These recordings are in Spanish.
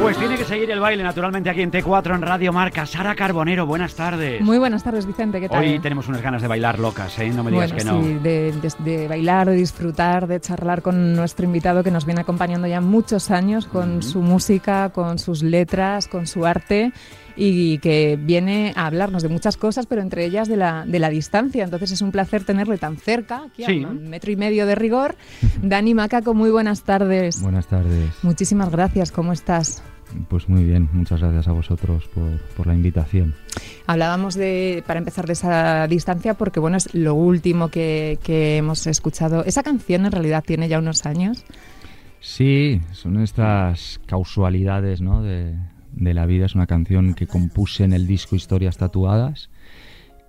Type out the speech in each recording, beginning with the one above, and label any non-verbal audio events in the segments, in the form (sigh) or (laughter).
Pues tiene que seguir el baile naturalmente aquí en T4 en Radio Marca. Sara Carbonero, buenas tardes. Muy buenas tardes, Vicente, ¿qué tal? Hoy tenemos unas ganas de bailar locas, ¿eh? No me digas bueno, que no. sí, de, de- de bailar, de disfrutar, de charlar con nuestro invitado que nos viene acompañando ya muchos años con su música, con sus letras, con su arte y que viene a hablarnos de muchas cosas, pero entre ellas de la, de la distancia. Entonces es un placer tenerle tan cerca, aquí Sí. a un metro y medio de rigor. Dani Macaco, muy buenas tardes. Buenas tardes. Muchísimas gracias, ¿cómo estás? Pues muy bien, muchas gracias a vosotros por, por la invitación. Hablábamos de, para empezar, de esa distancia, porque bueno, es lo último que, que hemos escuchado. Esa canción en realidad tiene ya unos años. Sí, son estas causalidades ¿no? de, de la vida. Es una canción que compuse en el disco Historias Tatuadas.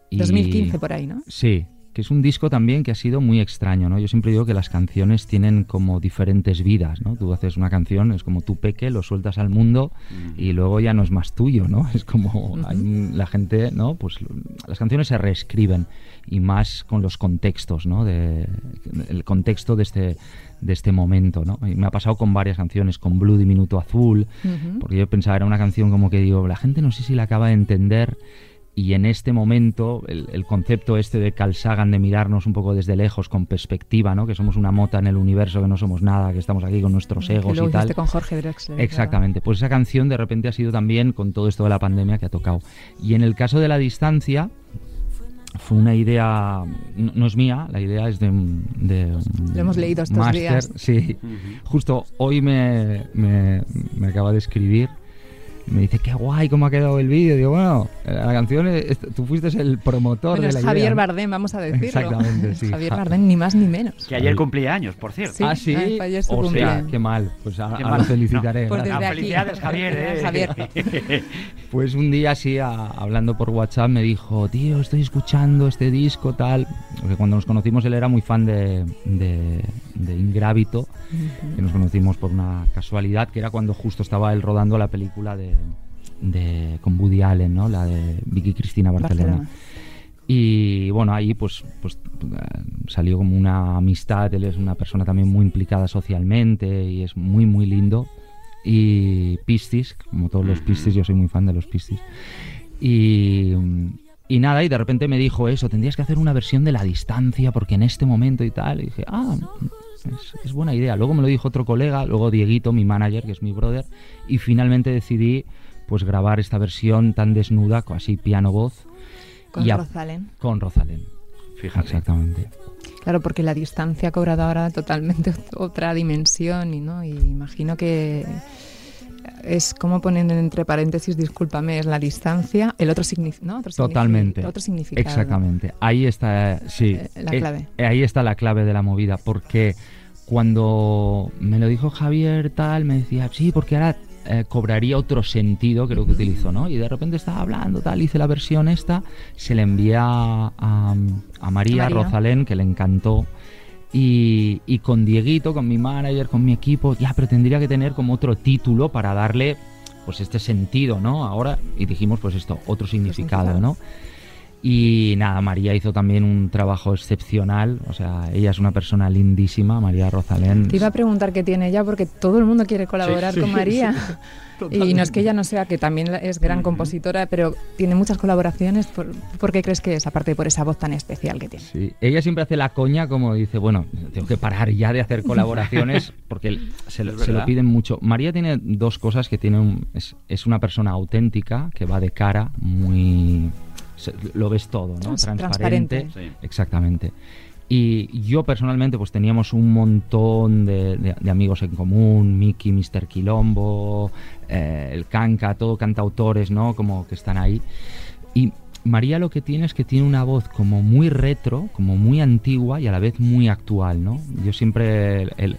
y- 2015 por ahí, ¿no? Sí, que es un disco también que ha sido muy extraño, ¿no? Yo siempre digo que las canciones tienen como diferentes vidas, ¿no? Tú haces una canción, es como tu peque, lo sueltas al mundo y luego ya no es más tuyo, ¿no? (laughs) Es como hay la gente, ¿no? Pues las canciones se reescriben y más con los contextos, ¿no? De, el contexto de este de este momento, ¿no? Y me ha pasado con varias canciones, con Blue Diminuto Azul, porque yo pensaba era una canción como que digo, la gente no sé si la acaba de entender y en este momento el, el concepto este de Carl Sagan de mirarnos un poco desde lejos con perspectiva, ¿no? Que somos una mota en el universo, que no somos nada, que estamos aquí con nuestros Que egos y tal. con Jorge Drexler. claro. Exactamente, pues esa canción de repente ha sido también con todo esto de la pandemia que ha tocado. Y en el caso de la distancia, fue una idea, no, no es mía, la idea es de un... De Lo hemos leído estos días. Sí, justo hoy me, me, me acaba de escribir. Me dice, qué guay, cómo ha quedado el vídeo. Digo, bueno, la canción, es- tú fuiste el promotor Bueno, de es la Javier idea. ¿no? Bardem, vamos a decirlo. Exactamente, sí. Javier Ja- Bardem, ni más ni menos. Que ayer cumplía años, por cierto. Sí. ah, sí. ayer o sea, qué mal. Pues a- Qué ahora mal. felicitaré. No. Pues desde Ah, aquí. felicidades, Javier. ¿eh? (laughs) Javier. (laughs) Pues un día así, a- hablando por WhatsApp, me dijo, tío, estoy escuchando este disco, tal. Porque cuando nos conocimos él era muy fan de, de, de Ingrávito, que nos conocimos por una casualidad, que era cuando justo estaba él rodando la película de, de con Woody Allen, ¿no? La de Vicky Cristina Barcelona. Barcelona. Y bueno, ahí pues, pues eh, salió como una amistad, él es una persona también muy implicada socialmente y es muy, muy lindo. Y Pistis, como todos los Pistis, yo soy muy fan de los Pistis. Y, y nada, y de repente me dijo eso, tendrías que hacer una versión de la distancia porque en este momento y tal. Y dije, ah, es, es buena idea. Luego me lo dijo otro colega, luego Dieguito, mi manager, que es mi brother, y finalmente decidí pues grabar esta versión tan desnuda, así piano-voz, Con y a- Rosalén. con Rosalén. Fíjate. Exactamente. Claro, porque la distancia ha cobrado ahora totalmente (laughs) otra dimensión y no, y imagino que es como poniendo entre paréntesis, discúlpame, es la distancia, el otro significado, ¿no? Otro Totalmente. Otro significado. Exactamente. Ahí está, sí. Eh, la eh, clave. eh, ahí está la clave de la movida, porque cuando me lo dijo Javier tal, me decía, sí, porque ahora eh, cobraría otro sentido, creo que utilizó, ¿no? Y de repente estaba hablando, tal, hice la versión esta, se le envía a, a María, María. Rosalén, que le encantó. Y, con Dieguito, con mi manager, con mi equipo, ya, pero tendría que tener como otro título para darle pues este sentido, ¿no? Ahora, y dijimos pues esto, otro significado. ¿no? Y nada, María hizo también un trabajo excepcional, o sea, ella es una persona lindísima, María Rosalén. Te iba a preguntar qué tiene ella, porque todo el mundo quiere colaborar Sí, con sí, María. (laughs) sí, y no es que ella no sea, que también es gran compositora, pero tiene muchas colaboraciones. ¿Por, por qué crees que es? Aparte por esa voz tan especial que tiene. Sí, ella siempre hace la coña como dice, bueno, tengo que parar ya de hacer colaboraciones (laughs) porque se, lo- se piden mucho. María tiene dos cosas que tiene un, es, es una persona auténtica que va de cara, muy lo ves todo, ¿no? Trans- Transparente. Exactamente. Y yo personalmente pues teníamos un montón de, de- de amigos en común, Miki, Mr. Quilombo, eh, el Canca, todo cantautores, ¿no? Como que están ahí. Y María lo que tiene es que tiene una voz como muy retro, como muy antigua y a la vez muy actual, ¿no? Yo siempre el- el-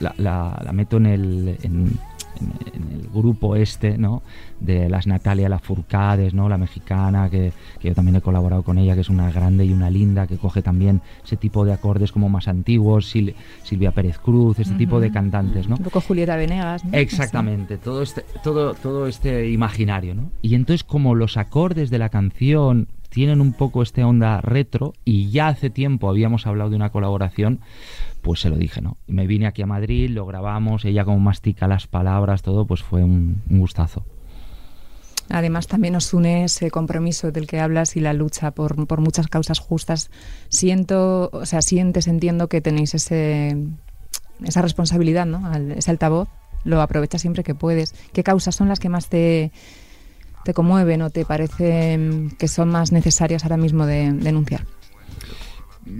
la, la- la meto en el, en, en- en el grupo este, ¿no? De las Natalia Lafourcades, ¿no? La mexicana, que, que yo también he colaborado con ella, que es una grande y una linda, que coge también ese tipo de acordes como más antiguos, Sil- Silvia Pérez Cruz, este tipo de cantantes, ¿no? Un poco Julieta Venegas. ¿no? Exactamente, todo este, todo, todo este imaginario, ¿no? Y entonces como los acordes de la canción tienen un poco este onda retro y ya hace tiempo habíamos hablado de una colaboración, pues se lo dije, ¿no? Me vine aquí a Madrid, lo grabamos, ella como mastica las palabras, todo, pues fue un, un gustazo. Además, también nos une ese compromiso del que hablas y la lucha por, por muchas causas justas. Siento, o sea, sientes, entiendo que tenéis ese, esa responsabilidad, ¿no? Al- ese altavoz, lo aprovechas siempre que puedes. ¿Qué causas son las que más te, te conmueven o te parecen que son más necesarias ahora mismo de denunciar?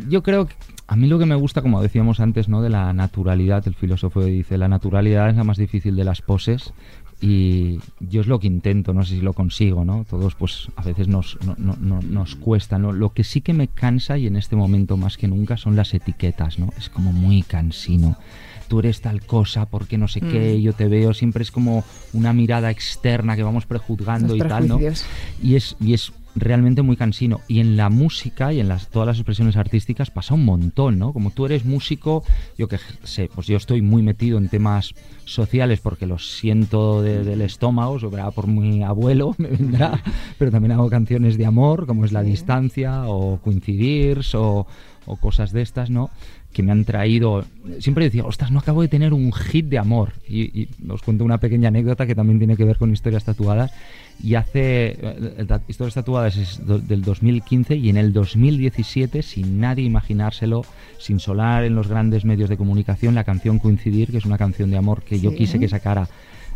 Yo creo que a mí lo que me gusta, como decíamos antes, ¿no? De la naturalidad, el filósofo dice, la naturalidad es la más difícil de las poses y yo es lo que intento, no sé si lo consigo, ¿no? Todos pues a veces nos, no- no- no- nos cuesta, ¿no? Lo que sí que me cansa y en este momento más que nunca son las etiquetas, ¿no? Es como muy cansino. Tú eres tal cosa, porque no sé qué, Mm. yo te veo, siempre es como una mirada externa que vamos prejuzgando Los y tal, ¿no? y es, y es realmente muy cansino. Y en la música y en las, todas las expresiones artísticas pasa un montón, ¿no? Como tú eres músico, yo que sé, pues yo estoy muy metido en temas sociales porque los siento de- del estómago, sobre todo por mi abuelo (laughs) me vendrá, pero también hago canciones de amor, como es La Distancia, o Coincidir, o, o cosas de estas, ¿no? Que me han traído. Siempre decía, ostras, no acabo de tener un hit de amor. Y, y os cuento una pequeña anécdota que también tiene que ver con historias tatuadas. Y hace. eh, Historias tatuadas es do- del 2015 y en el 2017, sin nadie imaginárselo, sin solar en los grandes medios de comunicación, la canción Coincidir, que es una canción de amor que yo Sí. quise que sacara,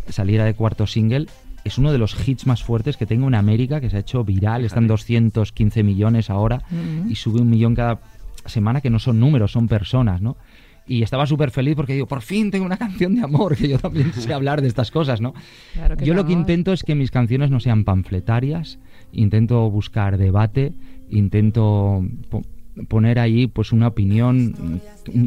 saliera de cuarto single. Es uno de los hits más fuertes que tengo en América, que se ha hecho viral, está en 215 millones ahora Mm. y sube un millón cada semana, que no son números, son personas, ¿no? Y estaba súper feliz porque digo, por fin tengo una canción de amor, que yo también (laughs) sé hablar de estas cosas, ¿no? Claro que yo lo que intento es que mis canciones no sean panfletarias, intento buscar debate, intento po- poner ahí pues una opinión.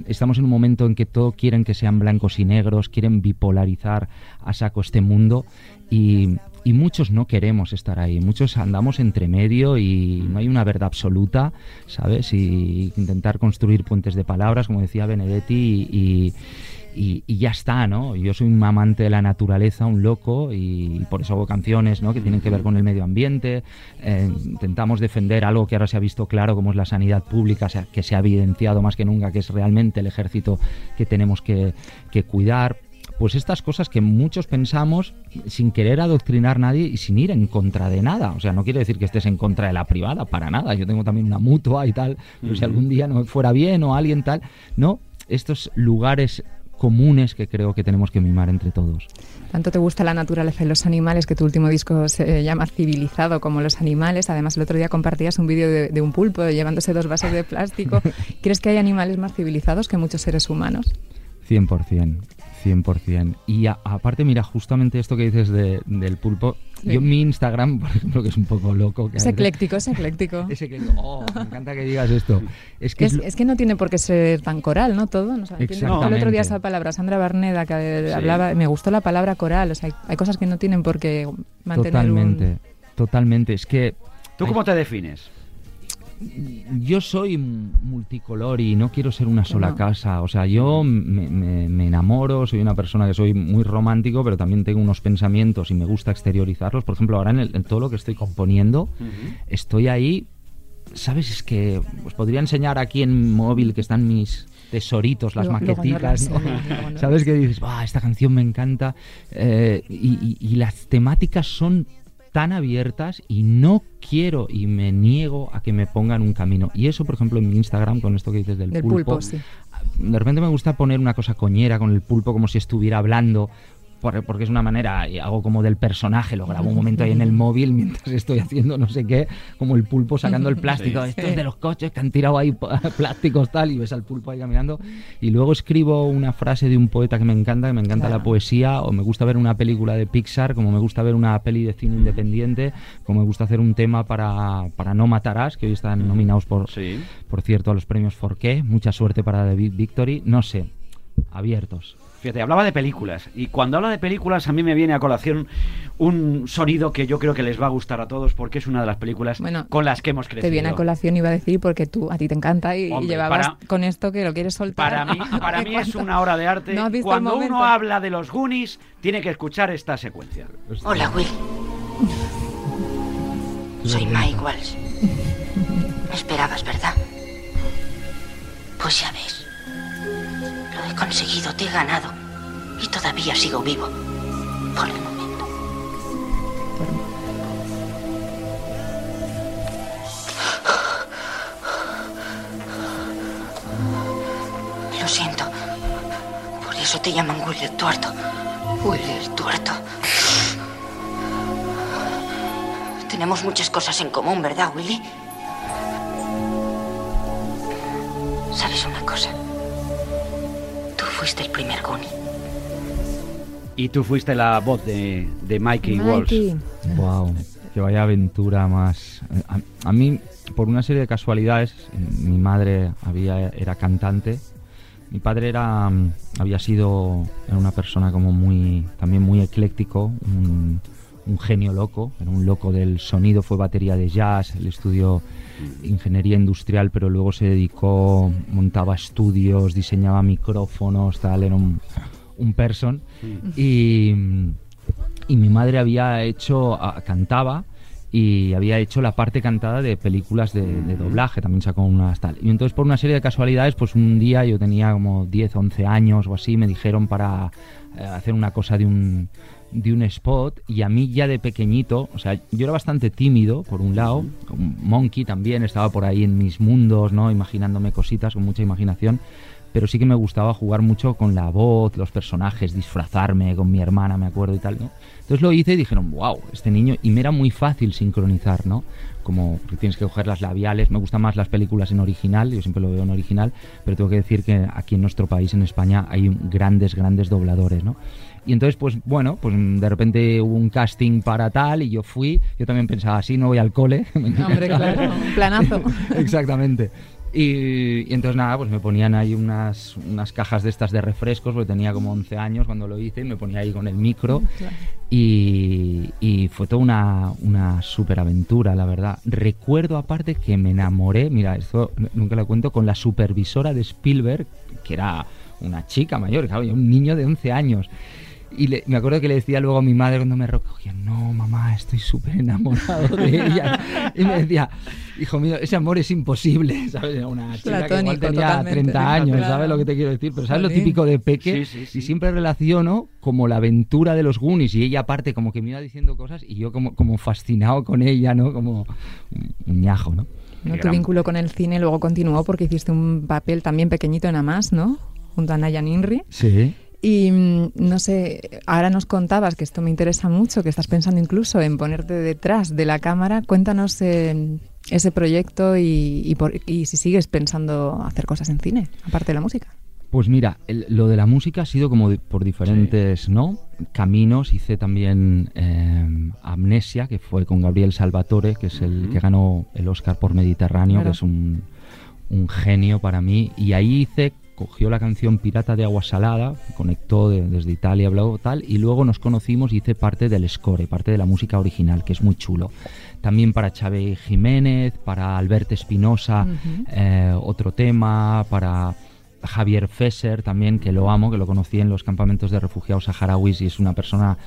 Estamos en un momento en que todo quieren que sean blancos y negros, quieren bipolarizar a saco este mundo y, y muchos no queremos estar ahí, muchos andamos entre medio y no hay una verdad absoluta, ¿sabes? Y intentar construir puentes de palabras, como decía Benedetti, y, y- y, y ya está, ¿no? Yo soy un amante de la naturaleza, un loco, y por eso hago canciones, ¿no? Que tienen que ver con el medio ambiente. Eh, intentamos defender algo que ahora se ha visto claro, como es la sanidad pública, o sea, que se ha evidenciado más que nunca, que es realmente el ejército que tenemos que, que cuidar. Pues estas cosas que muchos pensamos sin querer adoctrinar a nadie y sin ir en contra de nada. O sea, no quiere decir que estés en contra de la privada, para nada. Yo tengo también una mutua y tal, pero si algún día no me fuera bien o alguien tal, no. Estos lugares comunes que creo que tenemos que mimar entre todos. Tanto te gusta la naturaleza y los animales que tu último disco se llama Civilizado como los animales. Además, el otro día compartías un vídeo de, de un pulpo llevándose dos vasos de plástico. (laughs) ¿Crees que hay animales más civilizados que muchos seres humanos? 100%, 100%. Y a- aparte, mira, justamente esto que dices de- del pulpo, Sí. yo en mi Instagram, (laughs) por ejemplo, que es un poco loco. que Es ecléctico, es (laughs) ecléctico. Es ecléctico. Oh, me encanta que digas esto. Es que Es, es lo- es que no tiene por qué ser tan coral, ¿no? Todo. ¿no? O sea, tiene- El otro día esa palabra, Sandra Barneda, que eh, Sí. hablaba, me gustó la palabra coral. O sea, hay, hay cosas que no tienen por qué mantener Totalmente, un... totalmente. Es que ¿Tú cómo te defines? Yo soy multicolor y no quiero ser una sola No. casa. O sea, yo me, me- me enamoro, soy una persona que soy muy romántico, pero también tengo unos pensamientos y me gusta exteriorizarlos. Por ejemplo, ahora en, el- en todo lo que estoy componiendo, estoy ahí. ¿Sabes? Es que os podría enseñar aquí en móvil que están mis tesoritos, las maquetitas. ¿Sabes que dices, "Buah, esta canción me encanta? Eh, y, y- y las temáticas son tan abiertas y no quiero y me niego a que me pongan un camino. Y eso, por ejemplo, en mi Instagram, con esto que dices del, Del pulpo, sí. de repente me gusta poner una cosa coñera con el pulpo como si estuviera hablando. Por- Porque es una manera, y hago como del personaje, lo grabo un momento ahí en el móvil mientras estoy haciendo no sé qué, como el pulpo sacando el plástico. Sí. Esto es de los coches que han tirado ahí (laughs) plásticos tal, y ves al pulpo ahí caminando. Y luego escribo una frase de un poeta que me encanta, que me encanta Claro. la poesía, o me gusta ver una película de Pixar, como me gusta ver una peli de cine independiente, como me gusta hacer un tema para, para No Matarás, que hoy están nominados por, Sí. por cierto, a los premios Forqué. Mucha suerte para David Victory. No sé. abiertos. Fíjate, hablaba de películas. Y cuando habla de películas, a mí me viene a colación un sonido que yo creo que les va a gustar a todos porque es una de las películas Bueno, con las que hemos crecido. Te viene a colación, iba a decir, porque tú a ti te encanta y, llevabas para- con esto que lo quieres soltar. Para mí, (laughs) para mí es una obra de arte. ¿No has visto el Cuando uno habla de los Goonies, tiene que escuchar esta secuencia. Hola, Will. Soy Mike Walsh. Me esperabas, ¿verdad? Pues ya ves. He conseguido, te he ganado. Y todavía sigo vivo. Por el momento. Lo siento. Por eso te llaman Willy el tuerto. Willy el tuerto. Tenemos muchas cosas en común, ¿verdad, Willy? Fuiste el primer Goonie. Y tú fuiste la voz de, de Mikey, Walsh. Mikey. Wow, que vaya aventura más. A, a mí, por una serie de casualidades, mi madre había, era cantante, mi padre era, había sido era una persona como muy, también muy ecléctico, un, un genio loco, era un loco del sonido, fue batería de jazz, él estudió ingeniería industrial, pero luego se dedicó, montaba estudios, diseñaba micrófonos, tal, era un, un person. Y, y mi madre había hecho, cantaba y había hecho la parte cantada de películas de, de doblaje, también sacó unas tal. Y entonces por una serie de casualidades, pues un día yo tenía como 10, 11 años o así, me dijeron para eh, hacer una cosa de un de un spot y a mí ya de pequeñito, o sea, yo era bastante tímido por un lado, monkey también estaba por ahí en mis mundos, ¿no? Imaginándome cositas con mucha imaginación, pero sí que me gustaba jugar mucho con la voz, los personajes, disfrazarme con mi hermana, me acuerdo y tal, ¿no? Entonces lo hice y dijeron, wow, este niño, y me era muy fácil sincronizar, ¿no? Como porque tienes que coger las labiales, me gustan más las películas en original, yo siempre lo veo en original, pero tengo que decir que aquí en nuestro país, en España, hay grandes, grandes dobladores, ¿no? Y entonces, pues bueno, pues de repente hubo un casting para tal y yo fui, yo también pensaba, así no voy al cole. (laughs) Hombre, claro, un planazo. (laughs) Exactamente. Y, y entonces nada, pues me ponían ahí unas, unas cajas de estas de refrescos, porque tenía como 11 años cuando lo hice, y me ponía ahí con el micro. Y, y fue toda una, una super aventura, la verdad. Recuerdo aparte que me enamoré, mira, esto nunca lo cuento, con la supervisora de Spielberg, que era una chica mayor, claro, yo un niño de 11 años. Y le- me acuerdo que le decía luego a mi madre cuando me recogía, no, mamá, estoy súper enamorado de ella. (laughs) Y me decía, hijo mío, ese amor es imposible, ¿sabes? Era Una chica que igual tenía totalmente. 30 años, Claro. ¿sabes lo que te quiero decir? Pero ¿sabes lo Jolín. típico de Peque? Sí, sí, sí. Y siempre relaciono como la aventura de los Goonies y ella aparte como que me iba diciendo cosas y yo como, como fascinado con ella, ¿no? Como un- ñajo, ¿no? ¿no? Tu vínculo con el cine luego continuó porque hiciste un papel también pequeñito en Amás, ¿no? Junto a Nayan Inri. Sí. Y mm, no sé, ahora nos contabas que esto me interesa mucho, que estás pensando incluso en ponerte detrás de la cámara. Cuéntanos eh, ese proyecto y, y por- y si sigues pensando hacer cosas en cine, aparte de la música. Pues mira, el- lo de la música ha sido como de- por diferentes ¿no? caminos. Hice también eh, Amnesia, que fue con Gabriel Salvatore, que es el que ganó el Oscar por Mediterráneo, Claro. que es un, un genio para mí. Y ahí hice, cogió la canción Pirata de Agua Salada, conectó de- desde Italia, bla, tal, y luego nos conocimos y hice parte del score, parte de la música original, que es muy chulo. También para Chávez Jiménez, para Alberto Espinosa, eh, otro tema, para Javier Fesser también, que lo amo, que lo conocí en los campamentos de refugiados saharauis y es una persona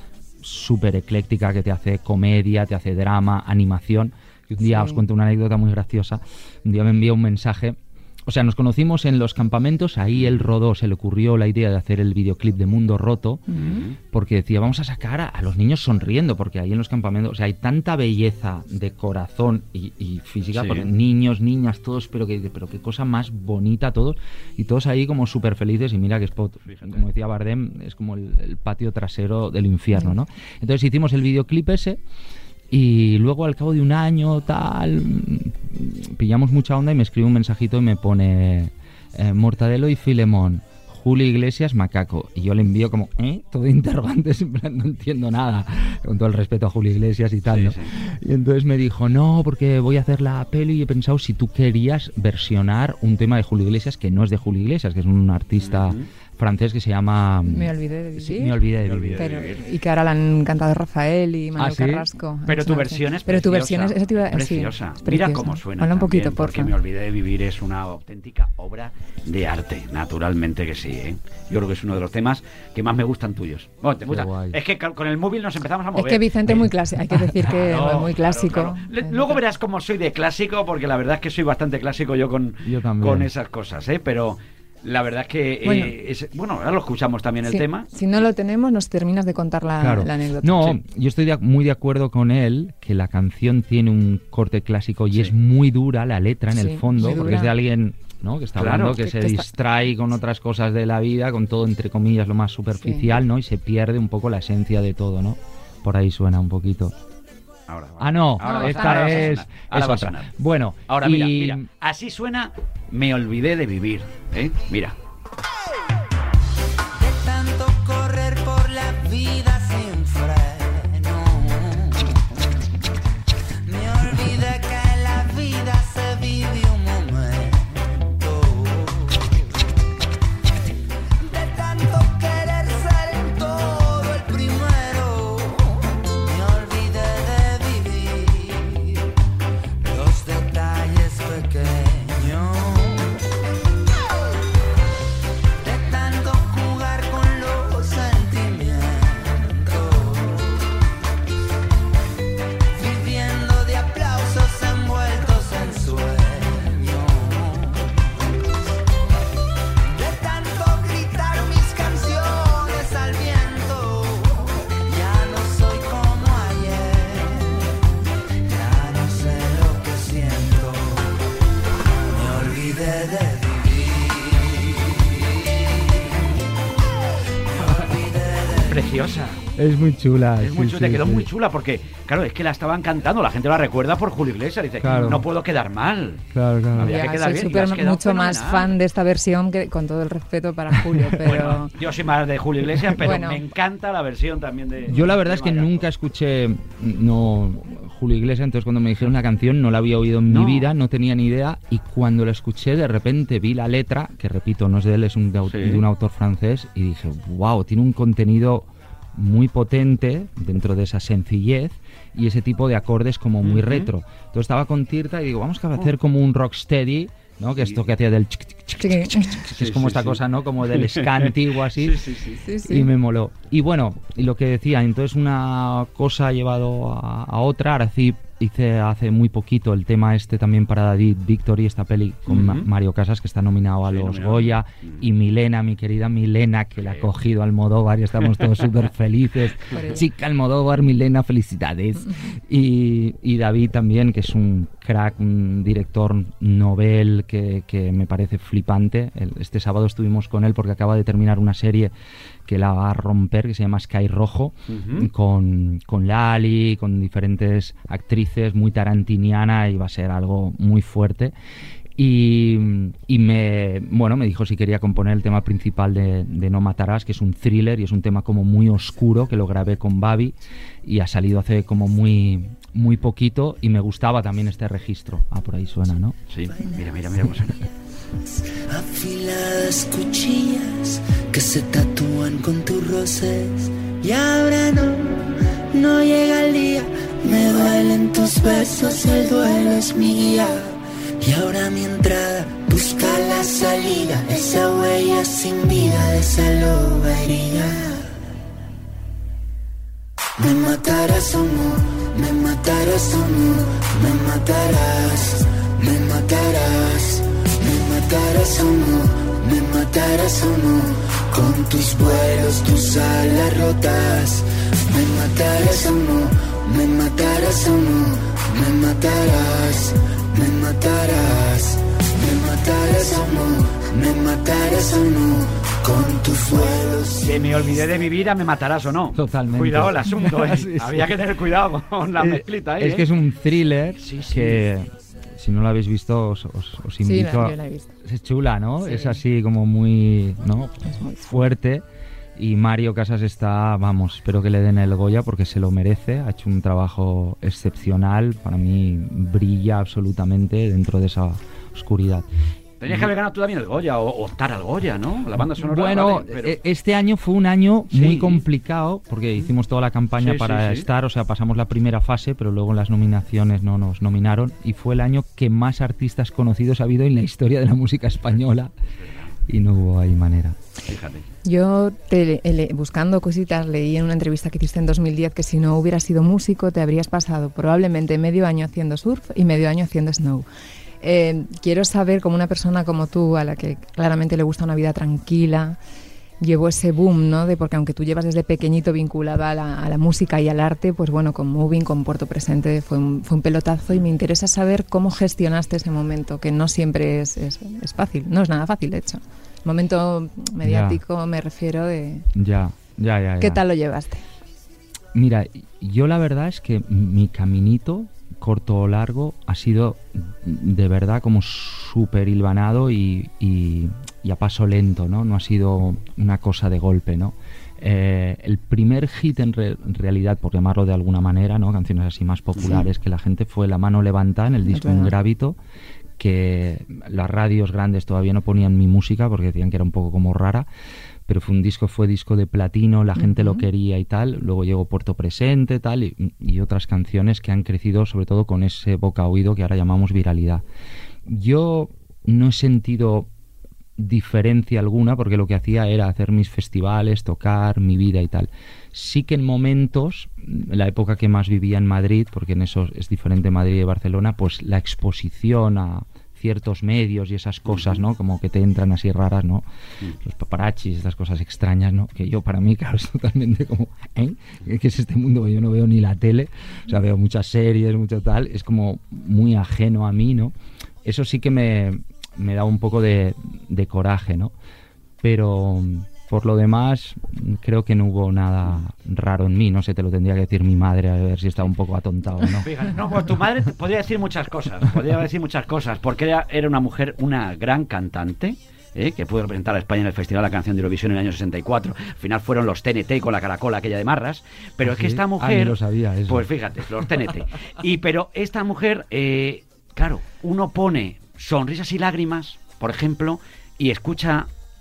súper ecléctica que te hace comedia, te hace drama, animación. Y un día Sí. os cuento una anécdota muy graciosa. Un día me envió un mensaje. O sea, nos conocimos en los campamentos, ahí él rodó, se le ocurrió la idea de hacer el videoclip de Mundo Roto, porque decía, vamos a sacar a, a los niños sonriendo, porque ahí en los campamentos, o sea, hay tanta belleza de corazón y, y física, Sí. porque niños, niñas, todos, pero que pero qué cosa más bonita todos, y todos ahí como súper felices, y mira que spot, como decía Bardem, es como el, el patio trasero del infierno, ¿no? Entonces hicimos el videoclip ese, y luego al cabo de un año, tal, pillamos mucha onda y me escribe un mensajito y me pone eh, Mortadelo y Filemón, Julio Iglesias, Macaco. Y yo le envío como, ¿eh? Todo de interrogantes, (laughs) en plan, no entiendo nada, con todo el respeto a Julio Iglesias y tal, Sí, ¿no? sí. Y entonces me dijo, no, porque voy a hacer la peli y he pensado si tú querías versionar un tema de Julio Iglesias que no es de Julio Iglesias, que es un artista francés que se llama... Me olvidé de vivir. Sí, me olvidé de vivir. Pero- y que ahora la han cantado Rafael y Manuel ¿Ah, sí? Carrasco. Pero Es tu versión es Pero tu preciosa, versión es, esa sí, preciosa. es Mira preciosa. cómo suena. Habla un también, poquito, por Porque me olvidé de vivir es una auténtica obra de arte, naturalmente que sí. ¿eh? Yo creo que es uno de los temas que más me gustan tuyos. Bueno, te Qué gusta. guay. Es que con el móvil nos empezamos a Es mover. que Vicente es muy clásico, hay que decir que (laughs) es muy clásico. claro. Luego verás cómo soy de clásico, porque la verdad es que soy bastante clásico yo con, Yo con esas cosas, ¿eh? Pero la verdad es que... eh, Bueno. es- bueno, ahora lo escuchamos también el tema. Si no lo tenemos, nos terminas de contar la, Claro. la anécdota. No, Sí. yo estoy de- muy de acuerdo con él que la canción tiene un corte clásico y Sí. es muy dura la letra en Sí, el fondo, porque es de alguien ¿no? que está Claro. hablando, que, Que- se que está- distrae con otras cosas de la vida, con todo entre comillas lo más superficial, ¿no? Y se pierde un poco la esencia de todo, ¿no? Por ahí suena un poquito. Ahora, Ah, no, Ahora esta ahora es, es otra. Bueno, Ahora, y- mira, mira, así suena Me olvidé de vivir, ¿eh? Mira. Es muy chula. Es muy sí, chula, sí, quedó sí. muy chula porque, claro, es que la estaban cantando, la gente la recuerda por Julio Iglesias, dice, Claro. no puedo quedar mal. Claro, claro. Había Ya, que quedar soy bien, quedado mucho más fan de esta versión que con todo el respeto para Julio, (laughs) pero Bueno, yo soy más de Julio Iglesias, pero Bueno. me encanta la versión también de... Yo la verdad es que nunca escuché no Julio Iglesias, entonces cuando me dijeron la canción no la había oído en No. mi vida, no tenía ni idea y cuando la escuché de repente vi la letra, que repito, no es de él, es un de, au- Sí. de un autor francés y dije, wow, tiene un contenido muy potente dentro de esa sencillez y ese tipo de acordes como muy Ujú. retro. Entonces estaba con Tirta y digo, vamos a hacer como un rocksteady, ¿no? Que esto que hacía del chic, chic, chic, Sí. chic, chic, chic, que es como sí, esta sí. cosa, ¿no? Como del (laughs) ska antiguo así Sí, sí, sí. sí, sí. y me moló. Y bueno, y lo que decía, entonces una cosa ha llevado a, a otra. Ahora sí hice hace muy poquito el tema este también para David Victory, esta peli con Ma-. Mario Casas, que está nominado a Sí, los nominado. Goya, y Milena, mi querida Milena, que la ha Sí. cogido Almodóvar y estamos todos (laughs) súper felices. Chica Almodóvar, Milena, felicidades. (laughs) Y, y David también, que es un crack, un director novel que, que me parece flipante. Este sábado estuvimos con él porque acaba de terminar una serie que la va a romper, que se llama Sky Rojo, con, con Lali, con diferentes actrices, muy tarantiniana y va a ser algo muy fuerte. Y, y me, bueno, me dijo si quería componer el tema principal de, de No Matarás, que es un thriller y es un tema como muy oscuro, que lo grabé con Babi y ha salido hace como muy, muy poquito y me gustaba también este registro. Ah, por ahí suena, ¿no? Sí, mira, mira, mira cómo suena. Afiladas cuchillas que se tatúan con tus roces. Y ahora no, no llega el día. Me duelen tus besos, el duelo es mi guía. Y ahora mi entrada busca la salida. Esa huella sin vida de esa loba herida. Me matarás o no, matarás o no, me matarás, me matarás, me matarás o no, me matarás o no, con tus vuelos, tus alas rotas, me matarás o no, me matarás o no, me matarás, me matarás, me matarás o no, me matarás o no, con tus vuelos. Que me olvidé de vivir a me matarás o no. Totalmente. Cuidado el asunto, ¿eh? (laughs) Sí, sí. Había que tener cuidado con la Eh, mezclita ahí, es ¿eh? que es un thriller Sí, sí. que, si no lo habéis visto, os, os- os sí, invito la, a... yo la he visto. Es chula, ¿no? Sí. Es así como muy, ¿no? Es muy fuerte. Y Mario Casas está, vamos, espero que le den el Goya porque se lo merece. Ha hecho un trabajo excepcional. Para mí brilla absolutamente dentro de esa oscuridad. Tenías que haber ganado tú también el Goya o o optar al Goya, ¿no? La banda sonora. Bueno, vale, pero- e- este año fue un año Sí. muy complicado porque hicimos toda la campaña Sí, para sí. estar, o sea, pasamos la primera fase, pero luego en las nominaciones no nos nominaron y fue el año que más artistas conocidos ha habido en la historia de la música española y no hubo ahí manera. Fíjate. Yo, te- le- buscando cositas, leí en una entrevista que hiciste en 2010 que si no hubieras sido músico te habrías pasado probablemente medio año haciendo surf y medio año haciendo snow. Eh, quiero saber, como una persona como tú, a la que claramente le gusta una vida tranquila, llevó ese boom, ¿no? De porque aunque tú llevas desde pequeñito vinculada a la, a la música y al arte, pues bueno, con Moving, con Puerto Presente, fue un, fue un pelotazo y me interesa saber cómo gestionaste ese momento, que no siempre es, es- es fácil, no es nada fácil, de hecho. El momento mediático me refiero de... Ya, ya, ya. ¿Qué tal lo llevaste? Mira, yo la verdad es que mi caminito, corto o largo, ha sido de verdad como súper hilvanado y, y- y a paso lento, ¿no? No ha sido una cosa de golpe, ¿no? Eh, el primer hit en, re- en realidad, por llamarlo de alguna manera, ¿no? Canciones así más populares que la gente fue La mano levantada en el disco. Ingrávito, que las radios grandes todavía no ponían mi música porque decían que era un poco como rara, pero fue un disco, fue disco de platino, la gente lo quería y tal, luego llegó Puerto Presente tal y, y otras canciones que han crecido sobre todo con ese boca a oído que ahora llamamos viralidad. Yo no he sentido diferencia alguna porque lo que hacía era hacer mis festivales, tocar mi vida y tal. Sí que en momentos, la época que más vivía en Madrid, porque en eso es diferente Madrid y Barcelona, pues la exposición a ciertos medios y esas cosas, ¿no? Como que te entran así raras, ¿no? Los paparachis, estas cosas extrañas, ¿no? Que yo para mí, (laughs) claro, es totalmente como, ¿eh? ¿Qué es este mundo? Yo no veo ni la tele, o sea, veo muchas series, mucho tal, es como muy ajeno a mí, ¿no? Eso sí que me, me da un poco de, de coraje, ¿no? Pero por lo demás, creo que no hubo nada raro en mí, no sé, te lo tendría que decir mi madre a ver si estaba un poco atontado o no. Fíjate, no, pues tu madre podría decir muchas cosas, podría decir muchas cosas, porque era, era una mujer, una gran cantante. ¿eh? que pudo representar a España en el Festival de la Canción de Eurovisión en el año 64. Al final fueron los TNT con la caracola aquella de Marras. Pero ¿Ah, es que esta Ah, mujer... lo sabía eso. Pues fíjate, los TNT. Y pero esta mujer, eh, claro, uno pone sonrisas y lágrimas, por ejemplo, y escucha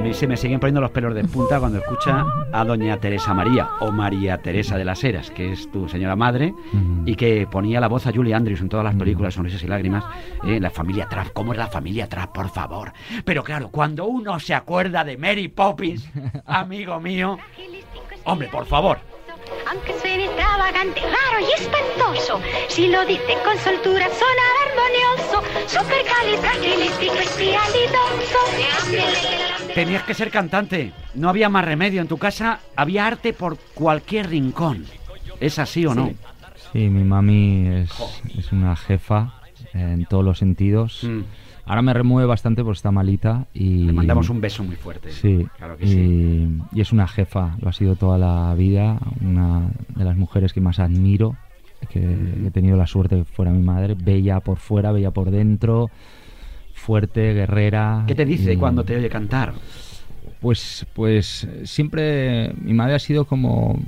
mí se me siguen poniendo los pelos de punta cuando escucha a doña Teresa María o María Teresa de las Heras, que es tu señora madre, y que ponía la voz a Julie Andrews en todas las películas, Sonrisas y Lágrimas, eh, la familia Trapp. ¿Cómo es la familia Trapp, por favor? Pero claro, cuando uno se acuerda de Mary Poppins, (laughs) amigo mío, hombre, por favor. Aunque suene extravagante, raro y espantoso, si lo dice con soltura sonará armonioso, supercalifragilisticoespialidoso. Tenías que ser cantante, no había más remedio. En tu casa había arte por cualquier rincón. ¿Es así o no? Sí, mi mami es, es una jefa en todos los sentidos. Mm. Ahora me remueve bastante porque está malita y... Le mandamos un beso muy fuerte. Sí, Claro que y, sí. y es una jefa, lo ha sido toda la vida, una de las mujeres que más admiro, que he tenido la suerte de que fuera mi madre, bella por fuera, bella por dentro, fuerte, guerrera. ¿Qué te dice y- cuando te oye cantar? Pues, pues siempre mi madre ha sido como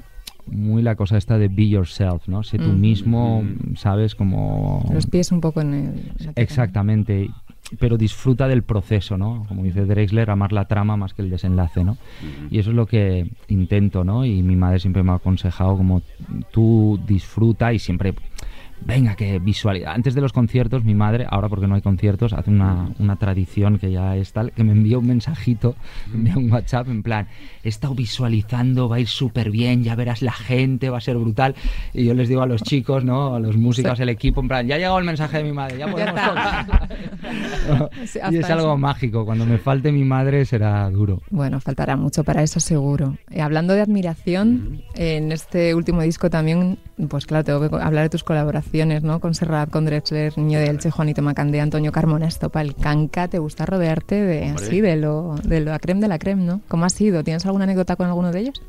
muy la cosa esta de be yourself, ¿no? Sé tú Mm. mismo, Mm. ¿sabes? Como... Los pies un poco en el... Exactamente, pero disfruta del proceso, ¿no? Como dice Drexler, amar la trama más que el desenlace, ¿no? Y eso es lo que intento, ¿no? Y mi madre siempre me ha aconsejado como tú disfruta y siempre, venga, que visualidad. Antes de los conciertos, mi madre, ahora porque no hay conciertos, hace una, una tradición que ya es tal, que me envía un mensajito, me envía un WhatsApp en plan, he estado visualizando, va a ir súper bien, ya verás la gente, va a ser brutal. Y yo les digo a los chicos, ¿no? A los músicos, el equipo, en plan, ya ha llegado el mensaje de mi madre, ya podemos tocar. (laughs) Sí, y es algo eso. mágico. Cuando me falte mi madre será duro. Bueno, faltará mucho para eso seguro. Eh, hablando de admiración, en este último disco también, pues claro, tengo que hablar de tus colaboraciones, ¿no? Con Serrat, con Drexler, Niño de Elche, Juanito Macandé, Antonio Carmona, Estopa, el Canca. ¿Te gusta rodearte de Hombre. así, de lo, de la creme de la creme, ¿no? ¿Cómo ha sido? ¿Tienes alguna anécdota con alguno de ellos?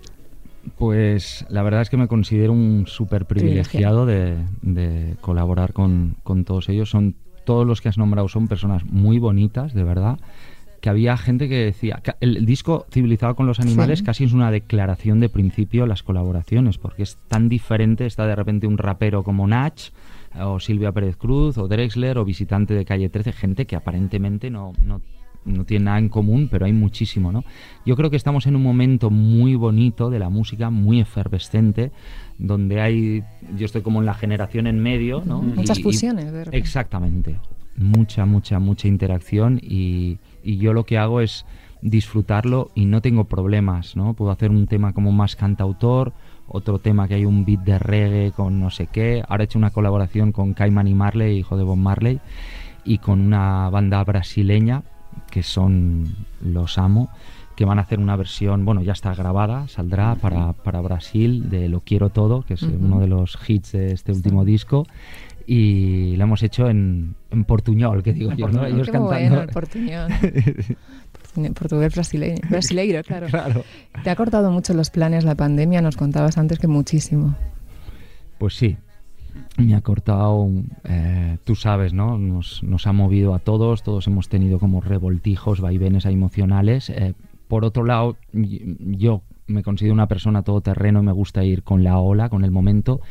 Pues la verdad es que me considero un súper privilegiado de, de colaborar con, con todos ellos. Son todos los que has nombrado son personas muy bonitas, de verdad. Que había gente que decía. que el, el disco Civilizado con los Animales Sí. casi es una declaración de principio las colaboraciones, porque es tan diferente. Está de repente un rapero como Nach, o Silvia Pérez Cruz, o Drexler, o visitante de calle 13, gente que aparentemente no, no, no tiene nada en común, pero hay muchísimo, ¿no? Yo creo que estamos en un momento muy bonito de la música, muy efervescente, donde hay, yo estoy como en la generación en medio, ¿no? Muchas Y- fusiones, de repente. Exactamente. Mucha, mucha, mucha interacción y, y yo lo que hago es disfrutarlo y no tengo problemas, ¿no? Puedo hacer un tema como más cantautor, otro tema que hay un beat de reggae con no sé qué. Ahora he hecho una colaboración con Cayman y Marley, hijo de Bob Marley, y con una banda brasileña que son Los Amo, que van a hacer una versión, bueno, ya está grabada, saldrá para, para Brasil de Lo Quiero Todo, que es uno de los hits de este último disco. Y lo hemos hecho en, en portuñol, que digo yo, ¿no? Ellos Qué cantando. bueno, el portuñol. (laughs) Portuñol- Portugués brasileño, brasileiro, claro. Claro. Te ha cortado mucho los planes la pandemia, nos contabas antes que muchísimo. Pues sí, me ha cortado, eh, tú sabes, ¿no? Nos, nos ha movido a todos, todos hemos tenido como revoltijos, vaivenes emocionales. Eh, por otro lado, yo me considero una persona todoterreno y me gusta ir con la ola, con el momento.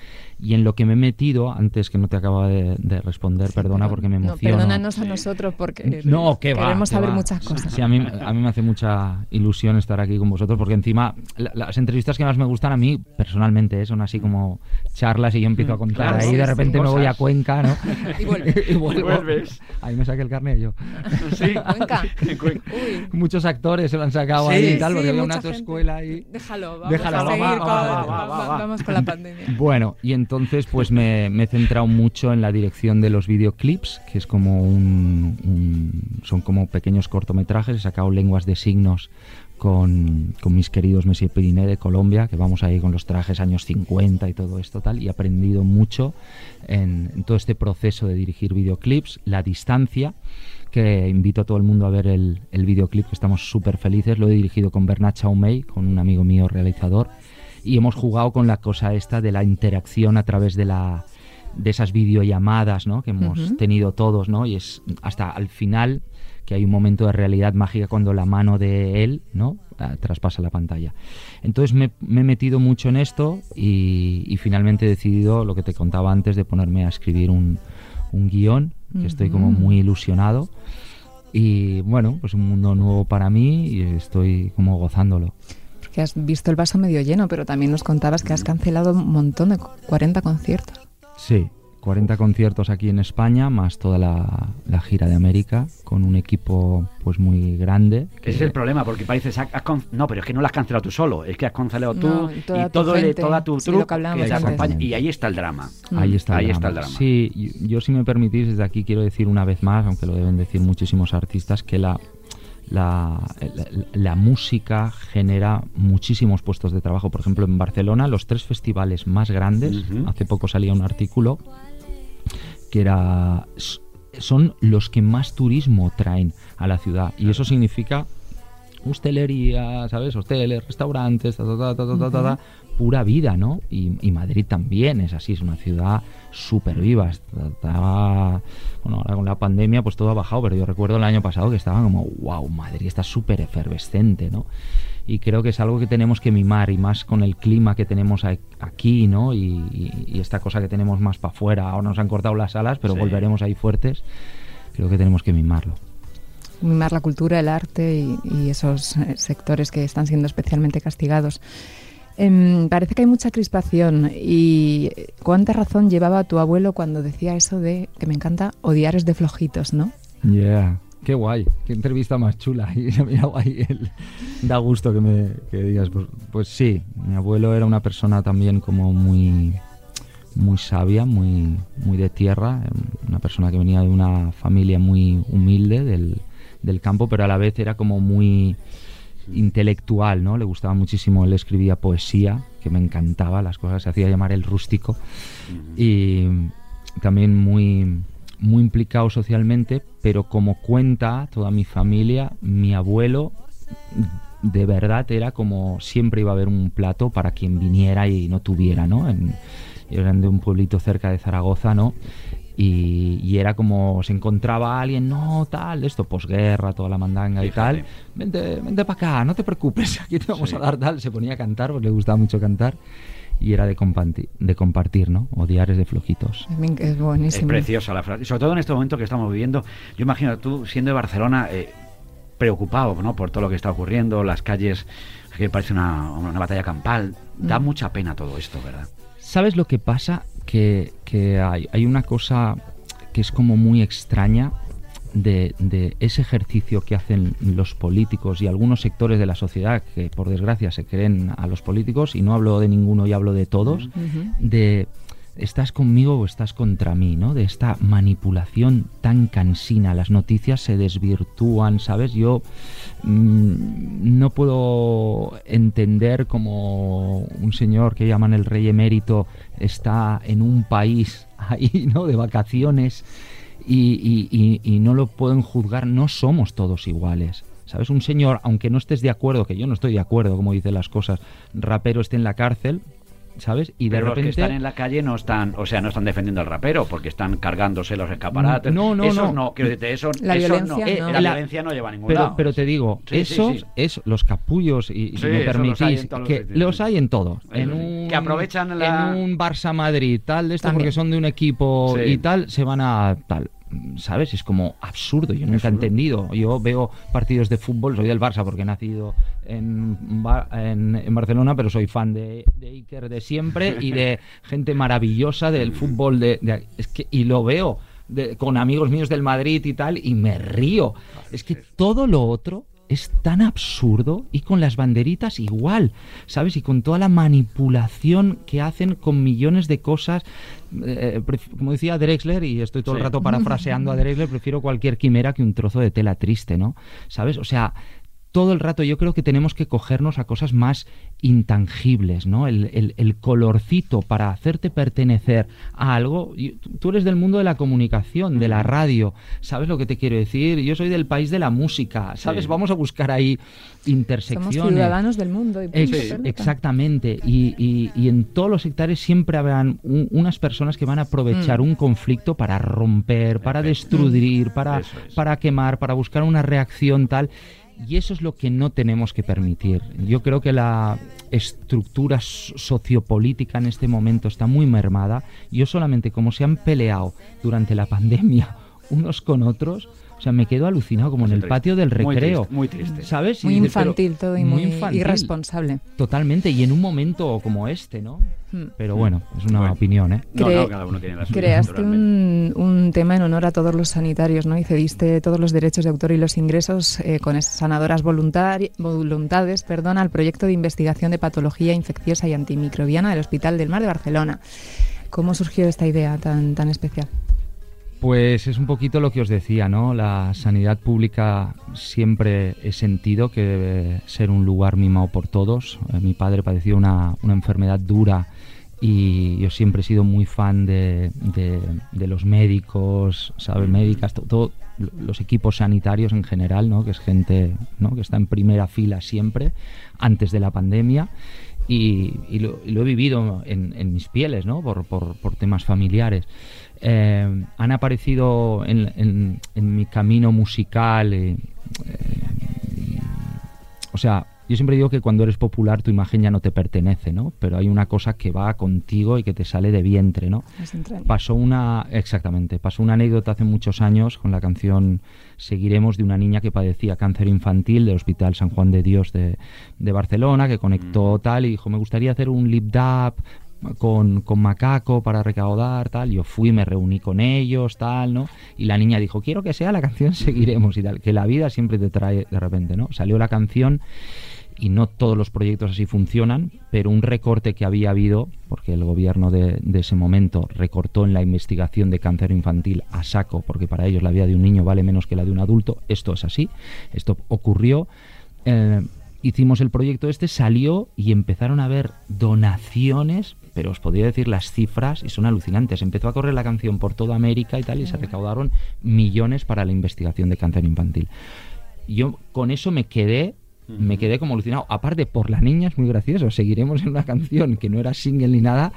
Y en lo que me he metido, antes que no te acaba de, de responder, perdona porque me No, emociono. perdónanos a nosotros porque No, que va. queremos que saber va. muchas cosas. Sí, a mí, a mí me hace mucha ilusión estar aquí con vosotros porque encima la- las entrevistas que más me gustan a mí personalmente eh, son así como charlas y yo empiezo a contar Claro, ahí sí, de sí, repente me voy a. Cuenca, ¿no? (laughs) Y vuelves. (laughs) Y vuelvo. Vuelves. Ahí me saqué el carnet yo. (laughs) Sí. Cuenca. Uy. Muchos actores se lo han sacado Sí, ahí y tal Sí, porque había una autoescuela ahí. Déjalo, vamos Déjalo, a seguir va, con, va, va, va, va- va. vamos con la pandemia. Bueno, y entonces pues me, me he centrado mucho en la dirección de los videoclips, que es como un, un- son como pequeños cortometrajes, he sacado lenguas de signos con, con mis queridos Messi Periné de Colombia, que vamos ahí con los trajes años 50 y todo esto tal, y he aprendido mucho en, en todo este proceso de dirigir videoclips, la distancia, que invito a todo el mundo a ver el, el videoclip, que estamos súper felices, lo he dirigido con Bernat Chaumey, con un amigo mío realizador, y hemos jugado con la cosa esta de la interacción a través de la de esas videollamadas ¿no? que hemos tenido todos ¿no? y es hasta al final que hay un momento de realidad mágica cuando la mano de él no Ah, traspasa la pantalla. Entonces me, me he metido mucho en esto y, y finalmente he decidido lo que te contaba antes de ponerme a escribir un, un guion que estoy como muy ilusionado. Y bueno pues un mundo nuevo para mí y estoy como gozándolo Porque has visto el vaso medio lleno, pero también nos contabas que has cancelado un montón de 40 conciertos. Sí, 40 conciertos aquí en España, más toda la, la gira de América, con un equipo pues muy grande. Ese es el problema, porque has con- No, pero es que no lo has cancelado tú solo, es que has cancelado tú No, y toda y tu todo el- gente. toda tu que acompaña. Y ahí está el drama. Ahí está, el Ahí drama. está el drama. Sí, yo, yo, si me permitís, desde aquí quiero decir una vez más, aunque lo deben decir muchísimos artistas, que la, la, la- la música genera muchísimos puestos de trabajo. Por ejemplo, en Barcelona, los tres festivales más grandes, hace poco salía un artículo que era son los que más turismo traen a la ciudad. Y eso significa hostelería, ¿sabes? Hosteles, restaurantes, ta, ta, ta, uh -huh. pura vida, ¿no? Y, Madrid también es así, es una ciudad súper viva. Bueno, ahora con la pandemia pues todo ha bajado, pero yo recuerdo el año pasado que estaba como, wow, Madrid está súper efervescente, ¿no? Y creo que es algo que tenemos que mimar y más con el clima que tenemos aquí, ¿no? Y, esta cosa que tenemos más para afuera. Ahora nos han cortado las alas, pero volveremos ahí fuertes. Creo que tenemos que mimarlo. Mimar la cultura, el arte y, y esos eh, sectores que están siendo especialmente castigados. Em, parece que hay mucha crispación y eh, cuánta razón llevaba tu abuelo cuando decía eso de que me encanta odiar es de flojitos, ¿no? Yeah. Qué guay, qué entrevista más chula. (laughs) Y mirado ahí el- Da gusto que me que digas. Pues, pues sí, mi abuelo era una persona también como muy muy sabia, muy, muy de tierra, em, una persona que venía de una familia muy humilde del, del campo, pero a la vez era como muy intelectual, ¿no? Le gustaba muchísimo, él escribía poesía, que me encantaba, las cosas se hacía llamar el rústico, y también muy, muy implicado socialmente, pero como cuenta toda mi familia, mi abuelo de verdad era como siempre iba a haber un plato para quien viniera y no tuviera, ¿no? En, eran de un pueblito cerca de Zaragoza, ¿no? Y, y era como se encontraba alguien, no, tal, esto, posguerra, toda la mandanga y tal. Vente, vente para acá, no te preocupes, (laughs) aquí te vamos Sí. a dar tal. Se ponía a cantar, pues le gustaba mucho cantar. Y era de, compartir, de compartir, ¿no? Odiar es de flojitos. Es min- Es buenísimo. preciosa la frase. Y sobre todo en este momento que estamos viviendo. Yo imagino tú siendo de Barcelona eh, preocupado ¿no? por todo lo que está ocurriendo, las calles, que parece una, una batalla campal. Da Mm. mucha pena todo esto, ¿verdad? ¿Sabes lo que pasa? Que, que hay, hay una cosa que es como muy extraña de, de ese ejercicio que hacen los políticos y algunos sectores de la sociedad que por desgracia se creen a los políticos, y no hablo de ninguno y hablo de todos, de estás conmigo o estás contra mí, ¿no? De esta manipulación tan cansina. Las noticias se desvirtúan, ¿sabes? Yo mm, no puedo entender como un señor que llaman el rey emérito está en un país (laughs) ahí, ¿no? De vacaciones y, no lo pueden juzgar. No somos todos iguales. ¿Sabes? Un señor, aunque no estés de acuerdo, que yo no estoy de acuerdo, como dice las cosas, rapero esté en la cárcel, ¿sabes? Y de Pero repente... los que están en la calle no están, o sea, no están defendiendo al rapero porque están cargándose los escaparates. No, no, Esos no. quiero decirte, eso, La eso violencia no, no. la, La- violencia no lleva a ningún pero, lado. pero te digo, Sí, esos, sí. es los capullos, y, si me permitís, los que sitios, los hay en todos. Eso En sí. un, Que aprovechan la- En un Barça Madrid, tal, de esto, porque son de un equipo Sí. y tal, se van a tal. ¿Sabes? Es como absurdo. Yo nunca he entendido. Yo veo partidos de fútbol, soy del Barça porque he nacido en, en, en Barcelona, pero soy fan de, de Iker de siempre y de (laughs) gente maravillosa del fútbol. De, de- es que, y lo veo de- con amigos míos del Madrid y tal, y me río. Es que todo lo otro es tan absurdo y con las banderitas igual, ¿sabes? Y con toda la manipulación que hacen con millones de cosas. eh, como decía Drexler, y estoy todo el rato parafraseando a Drexler, prefiero cualquier quimera que un trozo de tela triste, ¿no? ¿Sabes? O sea, todo el rato yo creo que tenemos que cogernos a cosas más intangibles, ¿no? El, el- el colorcito para hacerte pertenecer a algo. Y tú- eres del mundo de la comunicación, de la radio, ¿sabes lo que te quiero decir? Yo soy del país de la música, ¿sabes? Sí. Vamos a buscar ahí Somos intersecciones. ciudadanos del mundo. Y Ex- exactamente. Y, y- y en todos los sectores siempre habrán un- unas personas que van a aprovechar Mm. un conflicto para romper, para destruir, para, es. para quemar, para buscar una reacción tal. Y eso es lo que no tenemos que permitir. Yo creo que la estructura so- sociopolítica en este momento está muy mermada. Yo solamente como se han peleado durante la pandemia (laughs) unos con otros, o sea, me quedo alucinado como en Muy el triste. patio del Muy recreo. triste, muy triste. ¿Sabes? Muy Y dices, pero- infantil todo y muy, infantil. irresponsable. Totalmente, y en un momento como este, ¿no? Hmm. Pero bueno, es una Bueno. opinión, ¿eh? No, Cre- no, cada uno tiene la suya. Creaste un, un tema en honor a todos los sanitarios, ¿no? Y cediste todos los derechos de autor y los ingresos eh, con esas sanadoras voluntades perdón, al proyecto de investigación de patología infecciosa y antimicrobiana del Hospital del Mar de Barcelona. ¿Cómo surgió esta idea tan, tan especial? Pues es un poquito lo que os decía, ¿no? La sanidad pública siempre he sentido que debe ser un lugar mimado por todos. Eh, mi padre padeció una, una enfermedad dura y yo siempre he sido muy fan de, de- los médicos, ¿sabes? Médicas, to- todo, los equipos sanitarios en general, ¿no? Que es gente ¿no? que está en primera fila siempre, antes de la pandemia. Y, lo, he vivido en, mis pieles, ¿no? Por- por temas familiares. Eh, han aparecido en, en- en mi camino musical. eh, eh, y- o sea, yo siempre digo que cuando eres popular tu imagen ya no te pertenece, ¿no? Pero hay una cosa que va contigo y que te sale de vientre, ¿no? Pasó una, exactamente, pasó una anécdota hace muchos años con la canción Seguiremos de una niña que padecía cáncer infantil del Hospital San Juan de Dios de, de Barcelona, que conectó tal y dijo, me gustaría hacer un lip dub con, con Macaco para recaudar, tal. Yo fui, me reuní con ellos, tal, ¿no? Y la niña dijo, quiero que sea la canción (laughs) Seguiremos y tal, que la vida siempre te trae de repente, ¿no? Salió la canción y no todos los proyectos así funcionan, pero un recorte que había habido, porque el gobierno de, de ese momento recortó en la investigación de cáncer infantil a saco, porque para ellos la vida de un niño vale menos que la de un adulto, esto es así, esto ocurrió. eh, hicimos el proyecto este, salió y empezaron a haber donaciones, pero os podría decir las cifras y son alucinantes. Empezó a correr la canción por toda América y tal y se recaudaron millones para la investigación de cáncer infantil. Yo con eso me quedé me quedé como alucinado. Aparte, por la niña es muy gracioso. Seguiremos en una canción que no era single ni nada.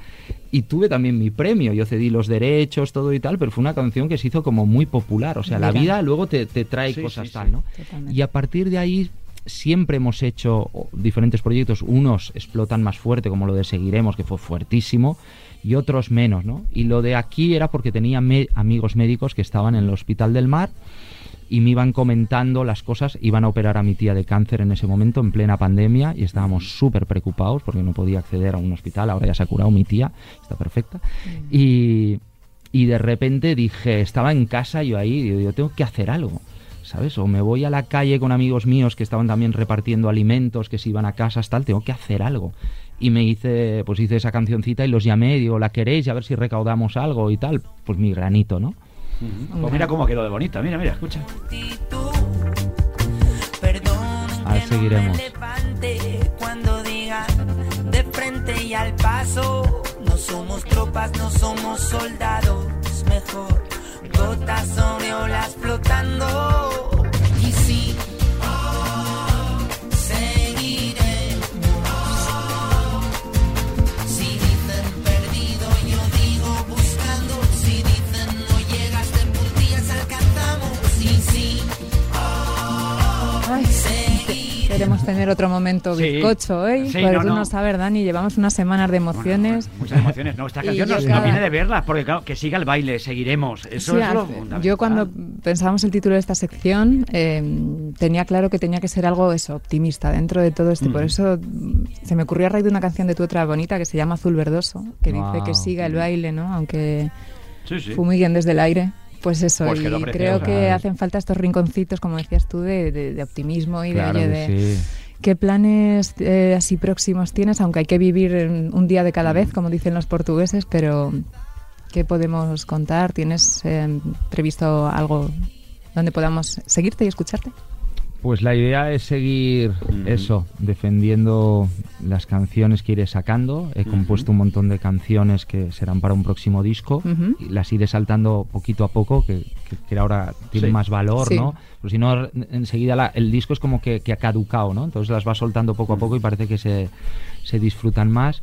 Y tuve también mi premio. Yo cedí los derechos, todo y tal, pero fue una canción que se hizo como muy popular. O sea, la vida luego te, te trae Sí, cosas sí, tal. ¿no? Y a partir de ahí siempre hemos hecho diferentes proyectos. Unos explotan más fuerte, como lo de Seguiremos, que fue fuertísimo, y otros menos, ¿no? Y lo de aquí era porque tenía amigos médicos que estaban en el Hospital del Mar y me iban comentando las cosas. Iban a operar a mi tía de cáncer en ese momento, en plena pandemia, y estábamos súper preocupados porque no podía acceder a un hospital. Ahora ya se ha curado mi tía, está perfecta. Y, y de repente dije, estaba en casa yo ahí, yo tengo que hacer algo. ¿Sabes? O me voy a la calle con amigos míos que estaban también repartiendo alimentos, que se iban a casas, tal, tengo que hacer algo. Y me hice, pues hice esa cancioncita y los llamé, digo, ¿la queréis? Y a ver si recaudamos algo y tal. Pues mi granito, ¿no? Pues mira cómo quedó de bonita, mira, mira, escucha. Ahora seguiremos. cuando diga de frente y al paso. No somos tropas, no somos soldados. Mejor gotas tener otro momento bizcocho hoy. Sí, porque no, tú no. no sabes, Dani, llevamos unas semanas de emociones. Bueno, muchas emociones, no, esta canción nos, cada- nos viene de verlas, porque claro, que siga el baile, seguiremos. Eso Sí, es lo fundamental. yo cuando pensábamos el título de esta sección eh, tenía claro que tenía que ser algo eso optimista dentro de todo esto. Por Mm. eso mm, se me ocurrió a raíz de una canción de tu otra bonita que se llama Azul Verdoso, que dice que siga el baile, ¿no? Aunque Sí, sí. fumiguen desde el aire. Pues eso, Pues y creo que hacen falta estos rinconcitos, como decías tú, de, de- de optimismo y Claro de, de- sí. ¿Qué planes eh, así próximos tienes? Aunque hay que vivir un día de cada Mm. vez, como dicen los portugueses, pero ¿qué podemos contar? ¿Tienes eh, previsto algo donde podamos seguirte y escucharte? Pues la idea es seguir eso, defendiendo las canciones que iré sacando. He compuesto un montón de canciones que serán para un próximo disco. Y las iré saltando poquito a poco, que, que- que ahora tienen Sí. más valor, Sí. ¿no? Pues si no, enseguida la- el disco es como que, que ha caducado, ¿no? Entonces las va soltando poco a poco y parece que se, se disfrutan más.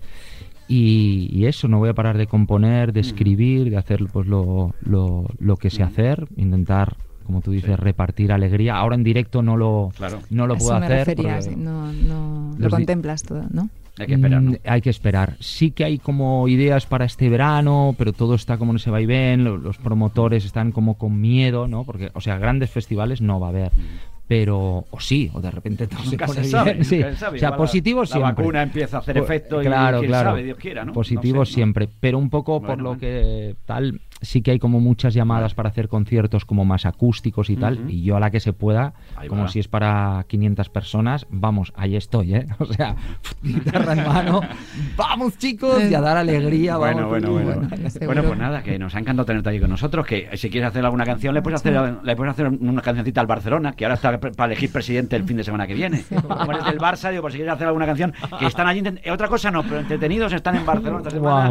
Y, y eso, no voy a parar de componer, de escribir, de hacer pues lo, lo, lo que sé hacer, intentar, como tú dices, repartir alegría. Ahora en directo no lo, Claro. no lo puedo eso me hacer. refería, porque- sí, no, no lo Los contemplas todo, ¿no? Hay que esperar, ¿no? Mm, hay que esperar. Sí que hay como ideas para este verano, pero todo está como en ese vaivén. lo- Los promotores están como con miedo, ¿no? Porque, o sea, grandes festivales no va a haber. Pero, o sí, o de repente todo Nunca se se sabe, bien. sí. nunca se sabe. O sea, Igual la- positivo la siempre. vacuna empieza a hacer Pues, efecto y claro, quién claro. sabe, Dios quiera, ¿no? Positivo No sé, ¿no? siempre. Pero un poco por lo bueno. que tal, sí que hay como muchas llamadas para hacer conciertos como más acústicos y tal. Y yo a la que se pueda, Ahí como va. si es para 500 personas, vamos, ahí estoy, ¿eh? (laughs) O sea, guitarra en mano, vamos chicos, y a dar alegría. Bueno, vamos. bueno, bueno. bueno, pues nada, que nos ha encantado tenerte aquí con nosotros. Que si quieres hacer alguna canción, le puedes hacer, le puedes hacer una cancioncita al Barcelona, que ahora está para elegir presidente el fin de semana que viene. Como eres del Barça, digo, por si quieres hacer alguna canción, que están allí. eh, Otra cosa no, pero entretenidos están en Barcelona esta semana.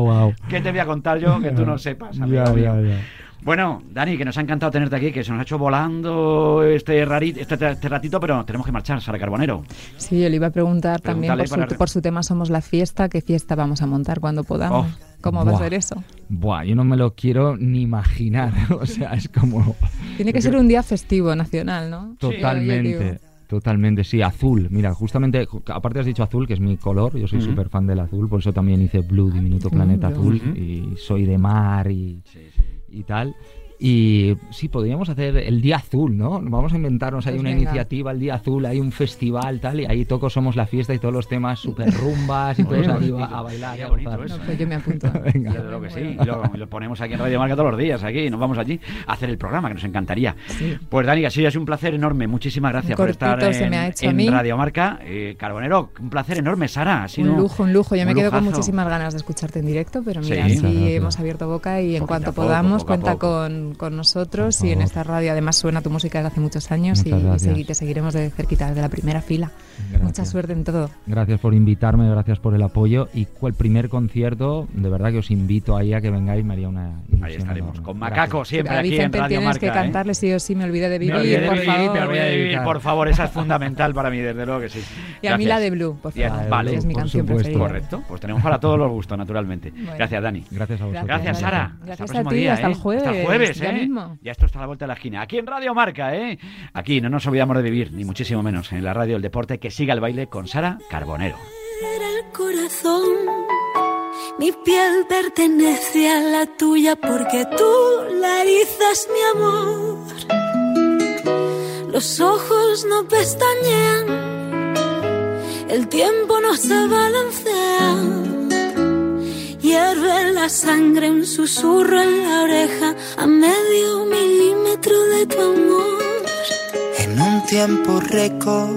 ¿Qué te voy a contar yo que tú no sepas? amigo Ya, mío? ya, ya. Bueno, Dani, que nos ha encantado tenerte aquí, que se nos ha hecho volando este, rari- este, este ratito, pero tenemos que marchar, Sara Carbonero. Sí, yo le iba a preguntar también por su, para- por su tema Somos la Fiesta, ¿qué fiesta vamos a montar cuando podamos? Oh, ¿Cómo va a buah. ser eso? Buah, yo no me lo quiero ni imaginar. (laughs) O sea, es como. Tiene que ser un día festivo nacional, ¿no? Totalmente. Totalmente, sí, azul. Mira, justamente, ju- aparte has dicho azul, que es mi color, yo soy Ujú. súper fan del azul, por eso también hice Blue, Diminuto Planeta. Azul, y soy de mar y, y tal. Y sí, podríamos hacer el Día Azul, ¿no? Vamos a inventarnos ahí Pues una venga. iniciativa, el Día Azul, hay un festival, tal, y ahí todos somos la fiesta y todos los temas súper rumbas y todos ahí a, a bailar. y a bonito eso, No, pues yo me apunto. (laughs) Venga. Desde luego que sí. Y lo, lo ponemos aquí en Radio Marca todos los días, aquí, nos vamos allí a hacer el programa, que nos encantaría. Sí. Pues Dani, ha sido un placer enorme. Muchísimas gracias por estar en, me en. Radio Marca. Eh, Carbonero, un placer enorme, Sara. Ha sido Un lujo, un lujo. Yo me un quedo con lujazo. muchísimas ganas de escucharte en directo, pero mira, Sí. sí, gracias. hemos abierto boca y en cuanto poco, podamos poco cuenta con, con, con nosotros y en esta radio además suena tu música desde hace muchos años y, Muchas y gracias. te seguiremos de cerquita, desde la primera fila. Gracias. Mucha suerte en todo. Gracias por invitarme, gracias por el apoyo. Y el primer concierto, de verdad que os invito ahí a que vengáis, me haría una ilusión. Ahí estaremos, enorme. con Gracias. Macaco siempre a aquí en Vicente Radio tienes Marca. que ¿eh? cantarle sí o sí, me olvidé de Me vivir, olvidé de por vivir, favor. me olvidé de vivir, por favor, esa es fundamental para mí, desde luego que sí. Y a mí Gracias. la de Blue, por favor. vale. es mi por canción supuesto. preferida. Correcto, pues tenemos para todos los gustos, naturalmente. Bueno. Gracias, Dani. Gracias a vosotros. Gracias, Gracias. Sara. Gracias Hasta a ti, día, hasta el ¿eh? jueves, Hasta el jueves, ya ¿eh? mismo. Ya esto está a la vuelta de la esquina. Aquí en Radio Marca, ¿eh? Aquí no nos olvidamos de vivir, ni muchísimo menos. En la radio del deporte, que siga el baile con Sara Carbonero. el corazón. Mi piel pertenece a la tuya porque tú la erizas, mi amor. Los ojos no pestañean, el tiempo no se balancea. Hierve la sangre, un susurro en la oreja, a medio milímetro de tu amor. En un tiempo récord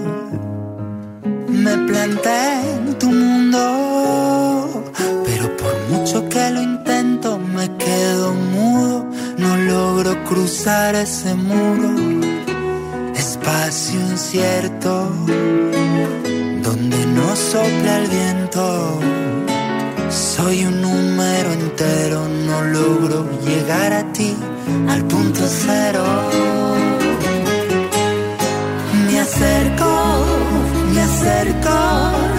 me planté en tu mundo, pero por mucho que lo intento me quedo mudo, no logro cruzar ese muro, espacio incierto donde no sopla el viento. Soy un número entero, no logro llegar a ti al punto cero. Me acerco, me acerco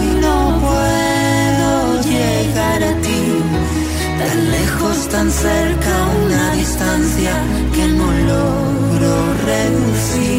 y no puedo llegar a ti. Tan lejos, tan cerca, una distancia que no logro reducir.